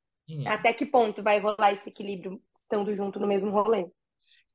Até que ponto vai rolar esse equilíbrio estando junto no mesmo rolê?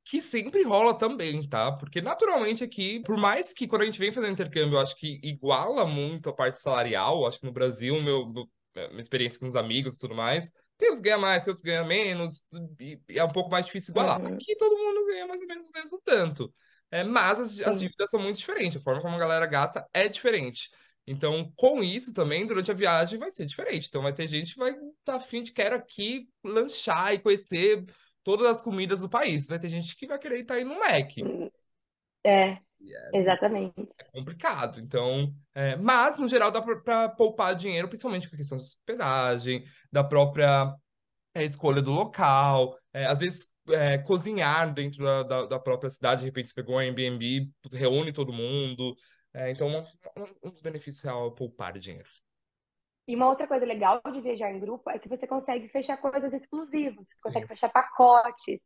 Que sempre rola também, tá? Porque naturalmente aqui, por mais que quando a gente vem fazendo intercâmbio, eu acho que iguala muito a parte salarial, acho que no Brasil, meu, meu minha experiência com os amigos e tudo mais, tem uns ganha mais, tem outros ganha menos, e é um pouco mais difícil igualar. Uhum. Aqui todo mundo ganha mais ou menos o mesmo tanto. É, mas as, as dívidas são muito diferentes, a forma como a galera gasta é diferente. Então, com isso também, durante a viagem vai ser diferente. Então, vai ter gente que vai estar tá afim de quer aqui lanchar e conhecer todas as comidas do país. Vai ter gente que vai querer estar aí no Mac. É, é exatamente. É complicado. Então, é, mas, no geral, dá para poupar dinheiro, principalmente com a questão de hospedagem, da própria é, escolha do local. É, às vezes, é, cozinhar dentro da, da, da, própria cidade, de repente você pegou um Airbnb, reúne todo mundo, é, então, um, um dos benefícios real é poupar dinheiro. E uma outra coisa legal de viajar em grupo é que você consegue fechar coisas exclusivas, você consegue Sim. fechar pacotes.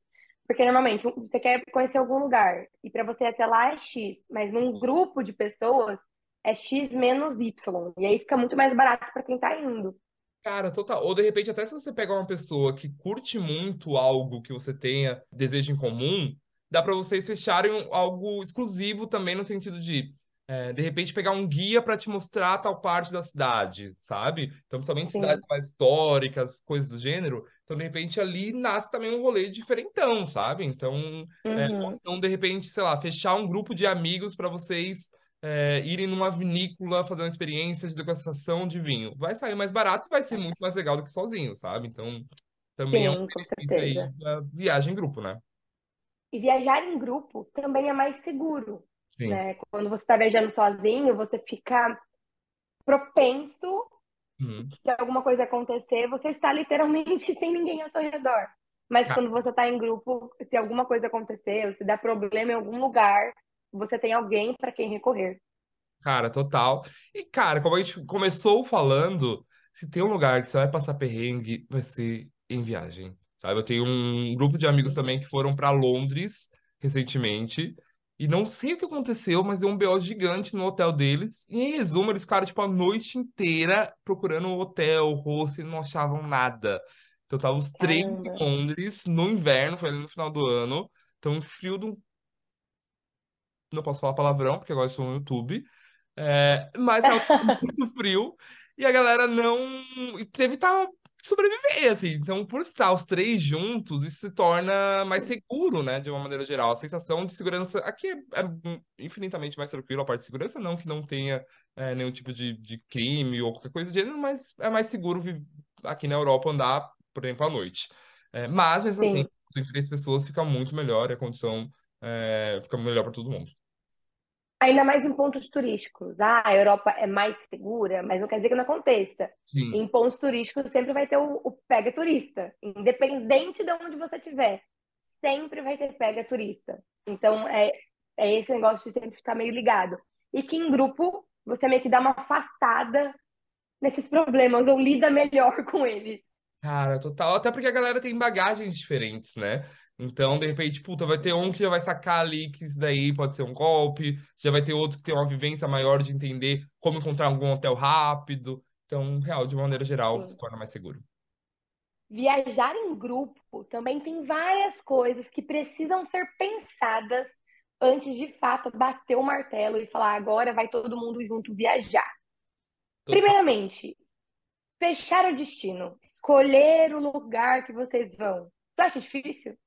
Porque normalmente você quer conhecer algum lugar e para você ir até lá é X, mas num grupo de pessoas é X menos Y. E aí fica muito mais barato para quem tá indo. Cara, total. Ou de repente, até se você pegar uma pessoa que curte muito algo que você tenha desejo em comum, dá para vocês fecharem algo exclusivo também no sentido de é, de repente pegar um guia para te mostrar tal parte da cidade, sabe? Então, principalmente Sim. cidades mais históricas, coisas do gênero. Então, de repente, ali nasce também um rolê diferentão, sabe? Então, é, Uhum. ou então, de repente, sei lá, fechar um grupo de amigos para vocês é, irem numa vinícola fazer uma experiência de degustação de vinho. Vai sair mais barato e vai ser muito mais legal do que sozinho, sabe? Então, também é um Sim, com certeza. da viagem em grupo, né? E viajar em grupo também é mais seguro, Sim. né? Quando você está viajando sozinho, você fica propenso Uhum. se alguma coisa acontecer, você está literalmente *laughs* sem ninguém ao seu redor. Mas Ah. quando você está em grupo, se alguma coisa acontecer, ou se der problema em algum lugar, você tem alguém para quem recorrer. Cara, total. E, cara, como a gente começou falando, se tem um lugar que você vai passar perrengue, vai ser em viagem, sabe? Eu tenho um grupo de amigos também que foram para Londres recentemente, e não sei o que aconteceu, mas deu um BO gigante no hotel deles. E, em resumo, eles ficaram, tipo, a noite inteira procurando um hotel, hostel, e não achavam nada. Então, tava os três em. Londres, no inverno, foi ali no final do ano. Então, um frio do... Não posso falar palavrão, porque agora eu estou no YouTube. É, mas tava *laughs* muito frio e a galera não teve que tá, sobreviver, assim. Então, por estar os três juntos, isso se torna mais seguro, né? De uma maneira geral. A sensação de segurança aqui é, é infinitamente mais tranquilo. A parte de segurança, não que não tenha é, nenhum tipo de, de crime ou qualquer coisa do gênero, mas é mais seguro aqui na Europa andar, por exemplo, à noite. É, mas, mesmo assim, Sim. em três pessoas fica muito melhor e a condição fica melhor para todo mundo. Ainda mais em pontos turísticos. Ah, a Europa é mais segura, mas não quer dizer que não aconteça. Sim, Em pontos turísticos sempre vai ter o, o pega turista, independente de onde você estiver, sempre vai ter pega turista. Então é, é esse negócio de sempre ficar meio ligado. E que em grupo você meio que dá uma afastada nesses problemas ou lida melhor *laughs* com eles. Cara, total. Até porque a galera tem bagagens diferentes, né? Então, de repente, puta, vai ter um que já vai sacar ali que isso daí pode ser um golpe, já vai ter outro que tem uma vivência maior de entender como encontrar algum hotel rápido. Então, real, de maneira geral, Sim. se torna mais seguro. Viajar em grupo também tem várias coisas que precisam ser pensadas antes de fato bater o martelo e falar agora vai todo mundo junto viajar. Primeiramente, fechar o destino, escolher o lugar que vocês vão. Tu acha difícil?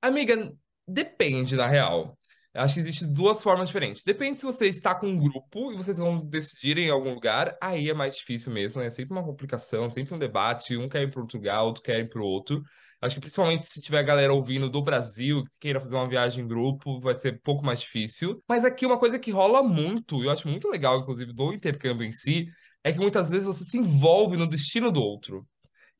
Amiga, depende, na real. Eu Acho que existem duas formas diferentes. Depende se você está com um grupo e vocês vão decidir em algum lugar, aí é mais difícil mesmo, é sempre uma complicação, sempre um debate, um quer ir para lugar, outro quer ir para o outro. Acho que principalmente se tiver galera ouvindo do Brasil, que queira fazer uma viagem em grupo, vai ser um pouco mais difícil. Mas aqui uma coisa que rola muito, e eu acho muito legal, inclusive, do intercâmbio em si, é que muitas vezes você se envolve no destino do outro.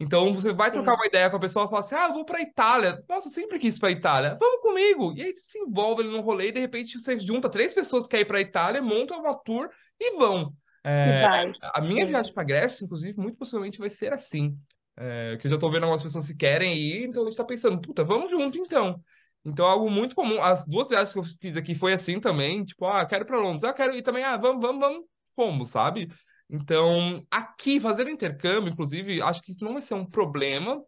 Então você vai trocar uma ideia com a pessoa e fala assim: ah, eu vou pra Itália. Nossa, eu sempre quis ir pra Itália. Vamos comigo. E aí você se envolve ali num rolê e de repente você junta três pessoas que querem ir pra Itália, montam uma tour e vão. É, a minha Sim. viagem pra Grécia, inclusive, muito possivelmente vai ser assim. É, que eu já tô vendo algumas pessoas que querem ir, então a gente tá pensando, puta, vamos junto então. Então é algo muito comum. As duas viagens que eu fiz aqui foi assim também, tipo, ah, quero ir pra Londres, ah, quero ir também, ah, vamos, vamos, vamos, fomos, sabe? Então, aqui, fazer intercâmbio, inclusive, acho que isso não vai ser um problema,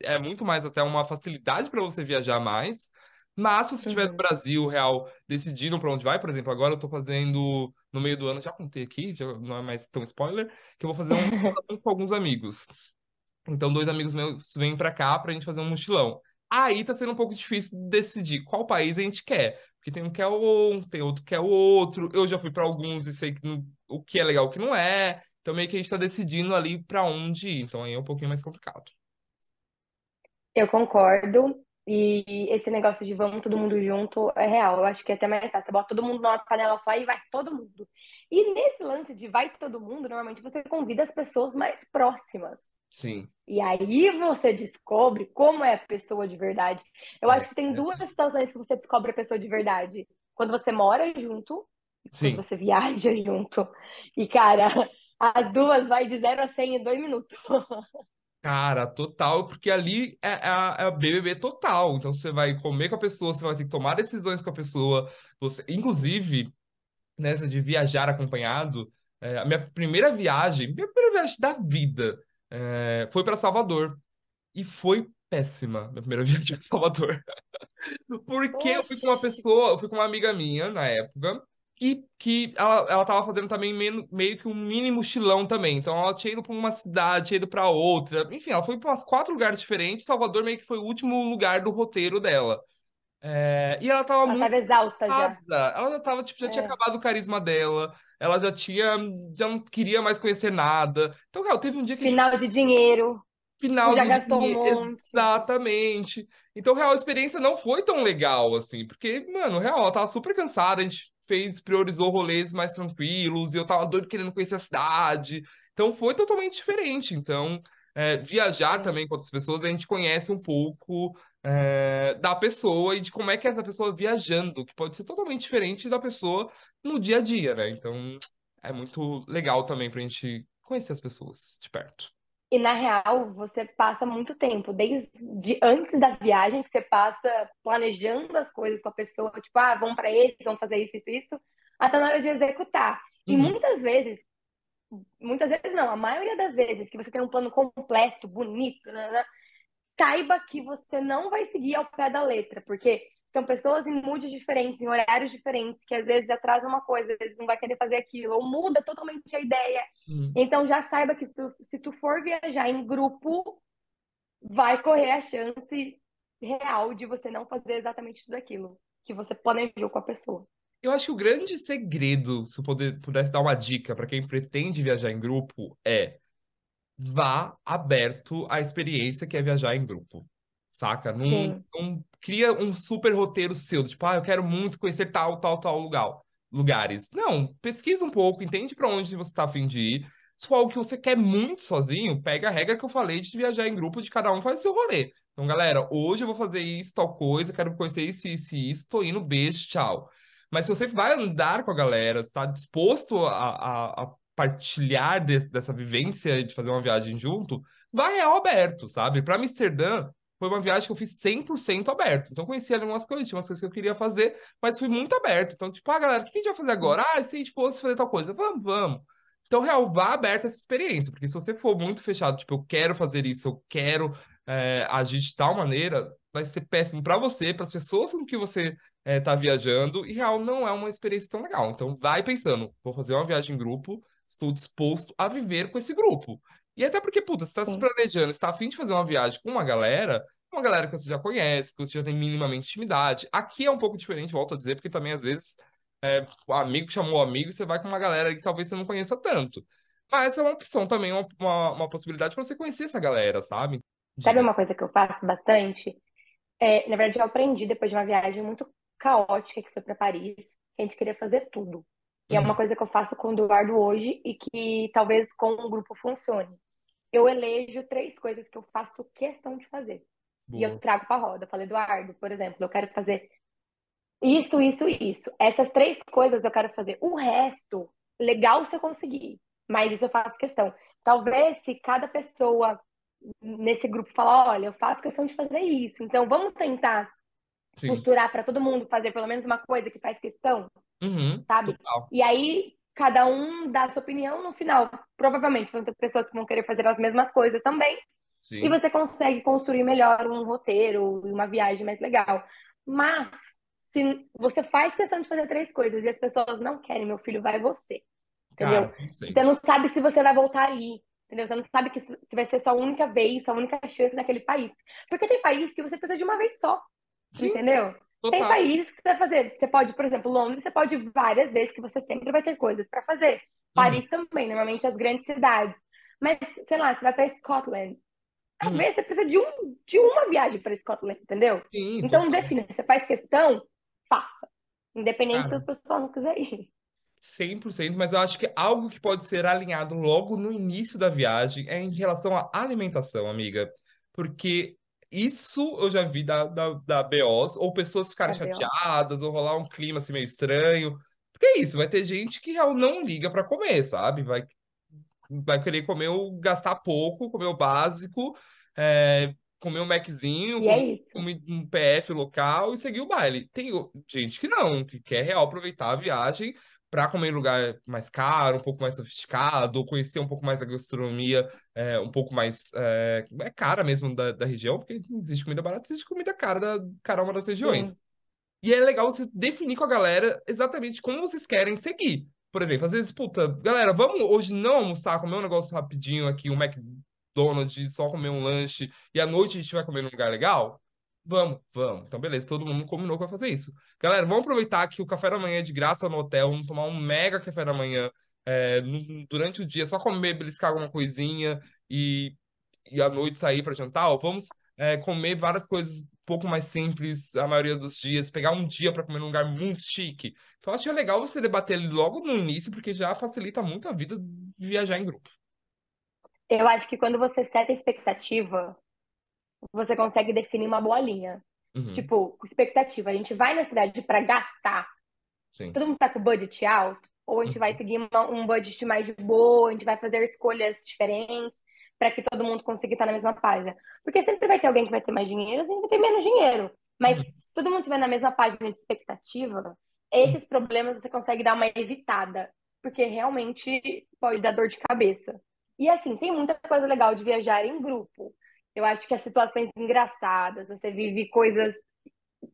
é muito mais até uma facilidade para você viajar mais. Mas se você estiver no Uhum. Brasil, real, decidindo para onde vai, por exemplo, agora eu tô fazendo no meio do ano, já contei aqui, já não é mais tão spoiler, que eu vou fazer um *laughs* com alguns amigos. Então, dois amigos meus vêm para cá pra gente fazer um mochilão. Aí tá sendo um pouco difícil decidir qual país a gente quer. Porque tem um que é um, tem outro que é outro. Eu já fui para alguns e sei que não- o que é legal o que não é. Então, meio que a gente tá decidindo ali para onde ir. Então, aí é um pouquinho mais complicado. Eu concordo. E esse negócio de vamos todo mundo junto é real. Eu acho que é até mais fácil. Você bota todo mundo numa panela só e vai todo mundo. E nesse lance de vai todo mundo, normalmente você convida as pessoas mais próximas. Sim. E aí você descobre como é a pessoa de verdade. Eu acho que tem É. duas situações que você descobre a pessoa de verdade. Quando você mora junto e Sim. quando você viaja junto. E, cara, as duas vai de 0 a 100 em dois minutos. *laughs* Cara, total, porque ali é, é a, é BBB total. Então você vai comer com a pessoa, você vai ter que tomar decisões com a pessoa. Você, inclusive, nessa de viajar acompanhado, é, a minha primeira viagem, minha primeira viagem da vida, é, foi para Salvador. E foi péssima, minha primeira *laughs* viagem para Salvador. Porque eu fui com uma pessoa, eu fui com uma amiga minha na época, que, que ela, ela tava fazendo também meio, meio que um mini mochilão também. Então ela tinha ido para uma cidade, tinha ido para outra. Enfim, ela foi para umas quatro lugares diferentes. Salvador meio que foi o último lugar do roteiro dela. É, e ela tava Ela muito tava exausta já. Ela já tava, tipo, já tinha É. acabado o carisma dela. Ela já tinha, já não queria mais conhecer nada. Então, cara, teve um dia que a gente Final de dinheiro. final já de gastou um dinheiro. monte. Exatamente. Então, real, a experiência não foi tão legal, assim, porque, mano, real, ela tava super cansada, a gente fez, priorizou rolês mais tranquilos, e eu tava doido querendo conhecer a cidade. Então, foi totalmente diferente. Então, é, viajar Sim. também com outras pessoas, a gente conhece um pouco é, da pessoa e de como é que é essa pessoa viajando, que pode ser totalmente diferente da pessoa no dia a dia, né? Então, é muito legal também pra gente conhecer as pessoas de perto. E na real, você passa muito tempo, desde antes da viagem, que você passa planejando as coisas com a pessoa, tipo, ah, vamos para esse, vamos fazer isso, isso, isso, até na hora de executar. E Uhum. muitas vezes, muitas vezes não, a maioria das vezes que você tem um plano completo, bonito, né, né, saiba que você não vai seguir ao pé da letra, porque são pessoas em moods diferentes, em horários diferentes, que às vezes atrasam uma coisa, às vezes não vai querer fazer aquilo, ou muda totalmente a ideia. Uhum. Então já saiba que se tu, se tu for viajar em grupo, vai correr a chance real de você não fazer exatamente tudo aquilo que você planejou com a pessoa. Eu acho que o grande segredo, se eu poder, pudesse dar uma dica para quem pretende viajar em grupo, é vá aberto à experiência que é viajar em grupo. Saca? Não, não cria um super roteiro seu, tipo, ah, eu quero muito conhecer tal, tal, tal lugar, lugares. Não, pesquisa um pouco, entende para onde você está a fim de ir. Se for algo que você quer muito sozinho, pega a regra que eu falei de viajar em grupo, de cada um faz seu rolê. Então, galera, hoje eu vou fazer isso, tal coisa, quero conhecer isso, isso isso, tô indo, beijo, tchau. Mas se você vai andar com a galera, está disposto a, a, a partilhar desse- dessa vivência de fazer uma viagem junto, vai real aberto, sabe? Para Amsterdã, foi uma viagem que eu fiz 100% aberto. Então, conheci ali umas coisas, tinha umas coisas que eu queria fazer, mas fui muito aberto. Então, tipo, ah, galera, o que a gente vai fazer agora? Ah, se a gente fosse fazer tal coisa? Vamos, vamos. Então, real, vá aberto essa experiência, porque se você for muito fechado, tipo, eu quero fazer isso, eu quero é, agir de tal maneira, vai ser péssimo para você, para as pessoas com que você é, tá viajando, e real não é uma experiência tão legal. Então, vai pensando, vou fazer uma viagem em grupo, estou disposto a viver com esse grupo. E até porque, puta, você tá se Sim. planejando, está a fim de fazer uma viagem com uma galera, uma galera que você já conhece, que você já tem minimamente intimidade. Aqui é um pouco diferente, volto a dizer, porque também às vezes é, o amigo chamou o amigo e você vai com uma galera que talvez você não conheça tanto. Mas é uma opção também, uma, uma, uma possibilidade para você conhecer essa galera, sabe? Sabe Diga. uma coisa que eu faço bastante? É, na verdade, eu aprendi depois de uma viagem muito caótica que foi para Paris, que a gente queria fazer tudo. E é uma Uhum. coisa que eu faço com o Eduardo hoje e que talvez com um grupo funcione. Eu elejo três coisas que eu faço questão de fazer. E eu Boa. trago para roda. Eu falo, Eduardo, por exemplo, eu quero fazer isso, isso isso. Essas três coisas eu quero fazer. O resto, legal se eu conseguir, mas isso eu faço questão. Talvez se cada pessoa nesse grupo falar, olha, eu faço questão de fazer isso, então vamos tentar Sim. costurar para todo mundo fazer pelo menos uma coisa que faz questão, Uhum. sabe? Total. E aí cada um dá a sua opinião no final. Provavelmente vão ter pessoas que vão querer fazer as mesmas coisas também, e Sim. você consegue construir melhor um roteiro e uma viagem mais legal. Mas se você faz questão de fazer três coisas e as pessoas não querem, meu filho, vai você. Entendeu? Cara, 100%. Você não sabe se você vai voltar ali. Entendeu? Você não sabe que se vai ser sua única vez, sua única chance naquele país. Porque tem país que você precisa de uma vez só. Sim, Entendeu? Tem total. países que você vai fazer. Você pode, por exemplo, Londres, você pode ir várias vezes, que você sempre vai ter coisas para fazer. Uhum. Paris também, normalmente as grandes cidades. Mas, sei lá, você vai para Scotland. Uhum. Talvez você precisa de, um, de uma viagem para Scotland, entendeu? Sim, Então, total. defina. Você faz questão, faça. Independente se Cara, o pessoal não quiser ir. 100%, mas eu acho que algo que pode ser alinhado logo no início da viagem é em relação à alimentação, amiga. Porque isso eu já vi da, da, da BOs, ou pessoas ficarem Da BO. chateadas, ou rolar um clima assim meio estranho. Porque é isso, vai ter gente que já não liga pra comer, sabe? Vai, vai querer comer o, gastar pouco, comer o básico, é, comer um Maczinho, é comer um, PF local e seguir o baile. Tem gente que não, que quer real aproveitar a viagem para comer em lugar mais caro, um pouco mais sofisticado, conhecer um pouco mais da gastronomia, é, um pouco mais é, é cara mesmo da, da região, porque não existe comida barata, existe comida cara da cada uma das regiões. Sim. E é legal você definir com a galera exatamente como vocês querem seguir. Por exemplo, às vezes, puta, galera, vamos hoje não almoçar, comer um negócio rapidinho aqui, um McDonald's, só comer um lanche, e à noite a gente vai comer num lugar legal? Vamos, vamos. Então, beleza, todo mundo combinou vai fazer isso. Galera, vamos aproveitar que o café da manhã é de graça no hotel, vamos tomar um mega café da manhã é, durante o dia, só comer, beliscar alguma coisinha e, e à noite sair para jantar. Ou vamos é, comer várias coisas um pouco mais simples a maioria dos dias, pegar um dia para comer num lugar muito chique. Então, acho é legal você debater logo no início, porque já facilita muito a vida de viajar em grupo. Eu acho que quando você seta a expectativa, você consegue definir uma boa linha. Uhum. Tipo, expectativa. A gente vai na cidade para gastar. Sim. Todo mundo tá com o budget alto. Ou a gente uhum. vai seguir uma, um budget mais de boa, a gente vai fazer escolhas diferentes para que todo mundo consiga estar na mesma página. Porque sempre vai ter alguém que vai ter mais dinheiro, gente vai ter menos dinheiro. Mas uhum. se todo mundo estiver na mesma página de expectativa, esses problemas você consegue dar uma evitada. Porque realmente pode dar dor de cabeça. E assim, tem muita coisa legal de viajar em grupo. Eu acho que as situações engraçadas, você vive coisas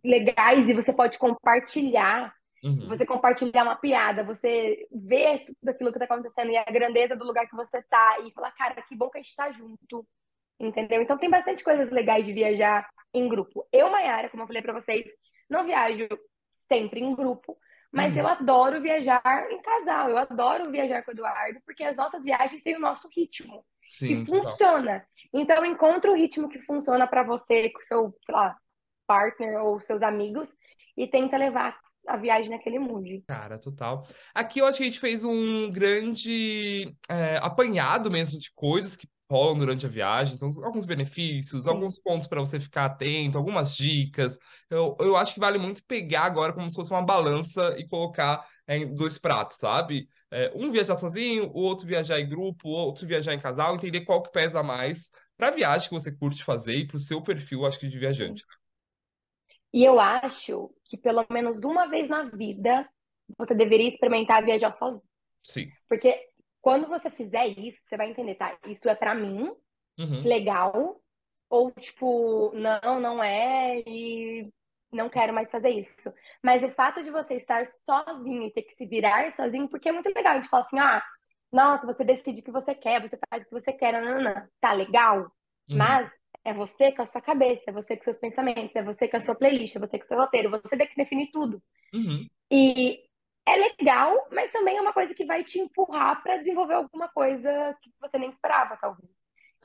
legais e você pode compartilhar. Uhum. Você compartilhar uma piada, você vê tudo aquilo que está acontecendo e a grandeza do lugar que você tá e falar, cara, que bom que a gente está junto. Entendeu? Então tem bastante coisas legais de viajar em grupo. Eu, Mayara, como eu falei para vocês, não viajo sempre em grupo, mas uhum. eu adoro viajar em casal, eu adoro viajar com o Eduardo, porque as nossas viagens têm o nosso ritmo. Sim, e funciona. Então, encontre o ritmo que funciona para você, com seu, sei lá, partner ou seus amigos, e tenta levar a viagem naquele mood. Cara, total. Aqui eu acho que a gente fez um grande é, apanhado mesmo de coisas que rolam durante a viagem, então alguns benefícios, Sim. alguns pontos para você ficar atento, algumas dicas. Eu, eu acho que vale muito pegar agora como se fosse uma balança e colocar em dois pratos, sabe? É, um viajar sozinho, o outro viajar em grupo, o outro viajar em casal, entender qual que pesa mais para a viagem que você curte fazer e para o seu perfil, acho que de viajante. E eu acho que pelo menos uma vez na vida você deveria experimentar viajar sozinho. Sim. Porque quando você fizer isso, você vai entender, tá? Isso é para mim, uhum. legal, ou tipo, não, não é, e não quero mais fazer isso. Mas o fato de você estar sozinho e ter que se virar sozinho, porque é muito legal, a gente fala assim, ah, nossa, você decide o que você quer, você faz o que você quer, não, não, não. tá legal, uhum. mas é você com a sua cabeça, é você com seus pensamentos, é você com a sua playlist, é você com o seu roteiro, você tem que definir tudo. Uhum. E é legal, mas também é uma coisa que vai te empurrar para desenvolver alguma coisa que você nem esperava, talvez.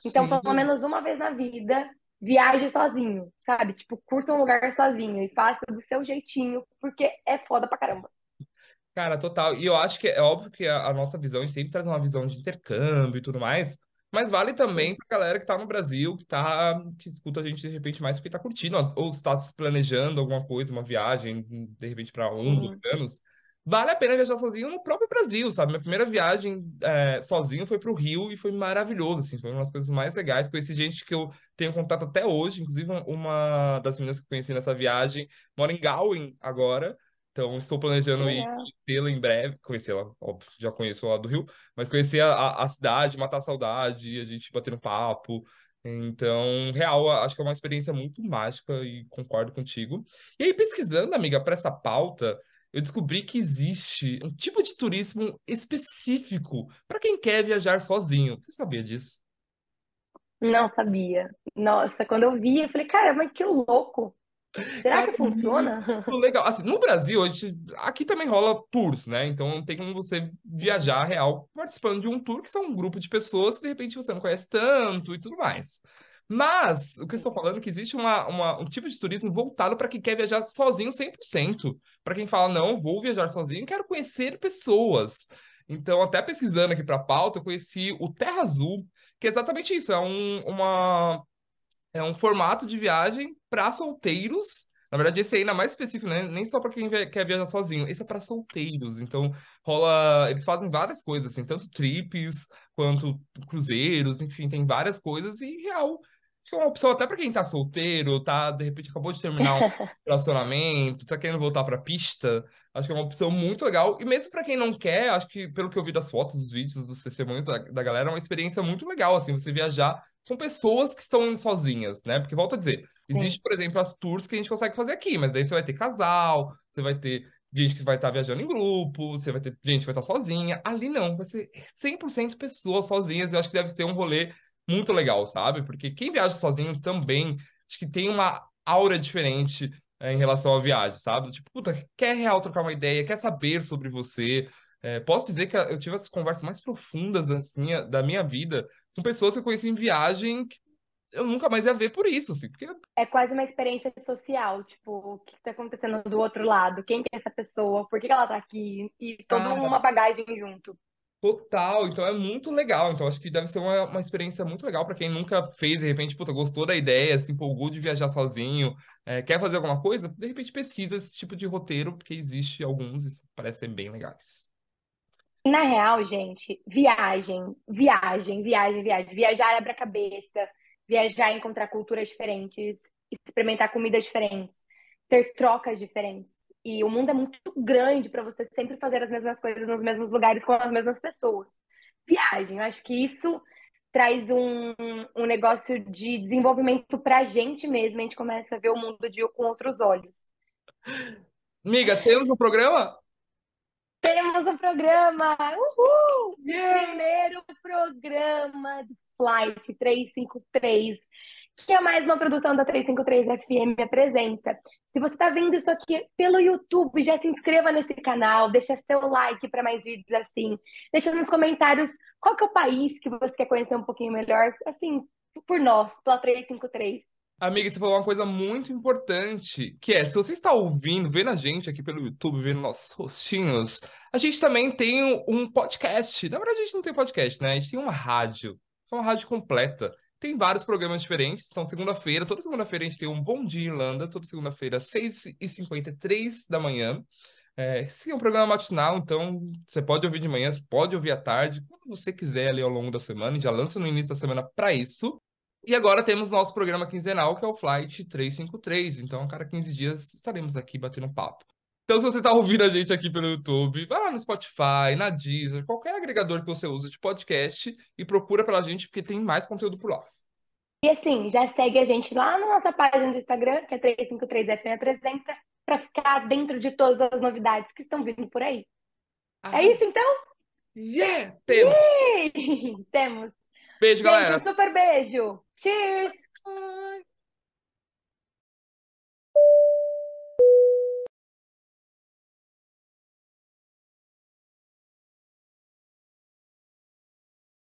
Então, Sim. pelo menos uma vez na vida, viaje sozinho, sabe? Tipo, curta um lugar sozinho e faça do seu jeitinho, porque é foda pra caramba. Cara, total. E eu acho que é óbvio que a, a nossa visão, a gente sempre traz uma visão de intercâmbio e tudo mais, mas vale também pra galera que tá no Brasil, que tá, que escuta a gente de repente mais porque tá curtindo, ou está se planejando alguma coisa, uma viagem, de repente para um, dois anos vale a pena viajar sozinho no próprio Brasil, sabe? Minha primeira viagem é, sozinho foi para o Rio e foi maravilhoso, assim, foi uma das coisas mais legais. Conheci gente que eu tenho contato até hoje, inclusive uma das meninas que eu conheci nessa viagem mora em Gauen agora, então estou planejando é. ir tê-la em breve, conhecê-la, óbvio, já conheço lá do Rio, mas conhecer a, a cidade, matar a saudade, a gente bater no papo, então, real, acho que é uma experiência muito mágica e concordo contigo. E aí, pesquisando, amiga, para essa pauta, eu descobri que existe um tipo de turismo específico para quem quer viajar sozinho. Você sabia disso? Não sabia. Nossa, quando eu vi, eu falei, cara, mas que louco. Será é que funciona? Legal. Assim, no Brasil, a gente, aqui também rola tours, né? Então tem como você viajar real participando de um tour, que são um grupo de pessoas que de repente você não conhece tanto e tudo mais. Mas o que eu estou falando é que existe uma, uma um tipo de turismo voltado para quem quer viajar sozinho 100%. Para quem fala, não, vou viajar sozinho, quero conhecer pessoas. Então, até pesquisando aqui para a pauta, eu conheci o Terra Azul, que é exatamente isso, é um, uma, é um formato de viagem para solteiros. Na verdade, esse é ainda mais específico, né? Nem só para quem quer viajar sozinho, esse é para solteiros. Então, rola. Eles fazem várias coisas, assim, tanto trips quanto cruzeiros, enfim, tem várias coisas e real que é uma opção até para quem tá solteiro, tá, de repente acabou de terminar um *laughs* relacionamento, tá querendo voltar pra pista. Acho que é uma opção muito legal. E mesmo para quem não quer, acho que pelo que eu vi das fotos, dos vídeos, dos testemunhos da, da galera, é uma experiência muito legal, assim, você viajar com pessoas que estão indo sozinhas, né? Porque volto a dizer, Existe, por exemplo, as tours que a gente consegue fazer aqui, mas daí você vai ter casal, você vai ter gente que vai estar viajando em grupo, você vai ter gente que vai estar sozinha. Ali não, vai ser 100% pessoas sozinhas. Eu acho que deve ser um rolê muito legal, sabe? Porque quem viaja sozinho também, acho que tem uma aura diferente é, em relação à viagem, sabe? Tipo, puta, quer real trocar uma ideia, quer saber sobre você. É, posso dizer que eu tive as conversas mais profundas da minha, da minha vida com pessoas que eu conheci em viagem que eu nunca mais ia ver por isso, assim, porque... É quase uma experiência social, tipo, o que está acontecendo do outro lado, quem é essa pessoa, por que ela está aqui, e toda ah, uma bagagem junto. Total, então é muito legal, então acho que deve ser uma, uma experiência muito legal para quem nunca fez, de repente, puta, gostou da ideia, se empolgou de viajar sozinho, é, quer fazer alguma coisa, de repente pesquisa esse tipo de roteiro, porque existe alguns e parecem bem legais. Na real, gente, viagem, viagem, viagem, viagem, viajar abre a cabeça, viajar, encontrar culturas diferentes, experimentar comidas diferentes, ter trocas diferentes. E o mundo é muito grande para você sempre fazer as mesmas coisas nos mesmos lugares com as mesmas pessoas. Viagem, eu acho que isso traz um, um negócio de desenvolvimento para a gente mesmo. A gente começa a ver o mundo de, com outros olhos. Miga, temos um programa? Temos um programa! Uhul! Yeah! Primeiro programa de Flight 353, que é mais uma produção da 353 FM apresenta. Se você está vendo isso aqui pelo YouTube, já se inscreva nesse canal, deixa seu like para mais vídeos assim. Deixa nos comentários qual que é o país que você quer conhecer um pouquinho melhor, assim, por nós, pela 353. Amiga, você falou uma coisa muito importante, que é, se você está ouvindo, vendo a gente aqui pelo YouTube, vendo nossos rostinhos, a gente também tem um podcast. Na verdade, a gente não tem podcast, né? A gente tem uma rádio. É uma rádio completa. Tem vários programas diferentes. Então, segunda-feira, toda segunda-feira a gente tem um Bom Dia Irlanda, toda segunda-feira, 6h53 da manhã. É, sim, é um programa matinal, então você pode ouvir de manhã, pode ouvir à tarde, quando você quiser ali ao longo da semana, já lança no início da semana para isso. E agora temos nosso programa quinzenal, que é o Flight 353. Então, a cada 15 dias estaremos aqui batendo papo. Então, se você está ouvindo a gente aqui pelo YouTube, vai lá no Spotify, na Deezer, qualquer agregador que você usa de podcast e procura pela gente, porque tem mais conteúdo por lá. E assim, já segue a gente lá na nossa página do Instagram, que é 353FM Apresenta, para ficar dentro de todas as novidades que estão vindo por aí. Ah, é isso, então? Yeah! Temos! Yeah! *laughs* Temos! Beijo, Gente, galera. Um super beijo. Cheers. Bye.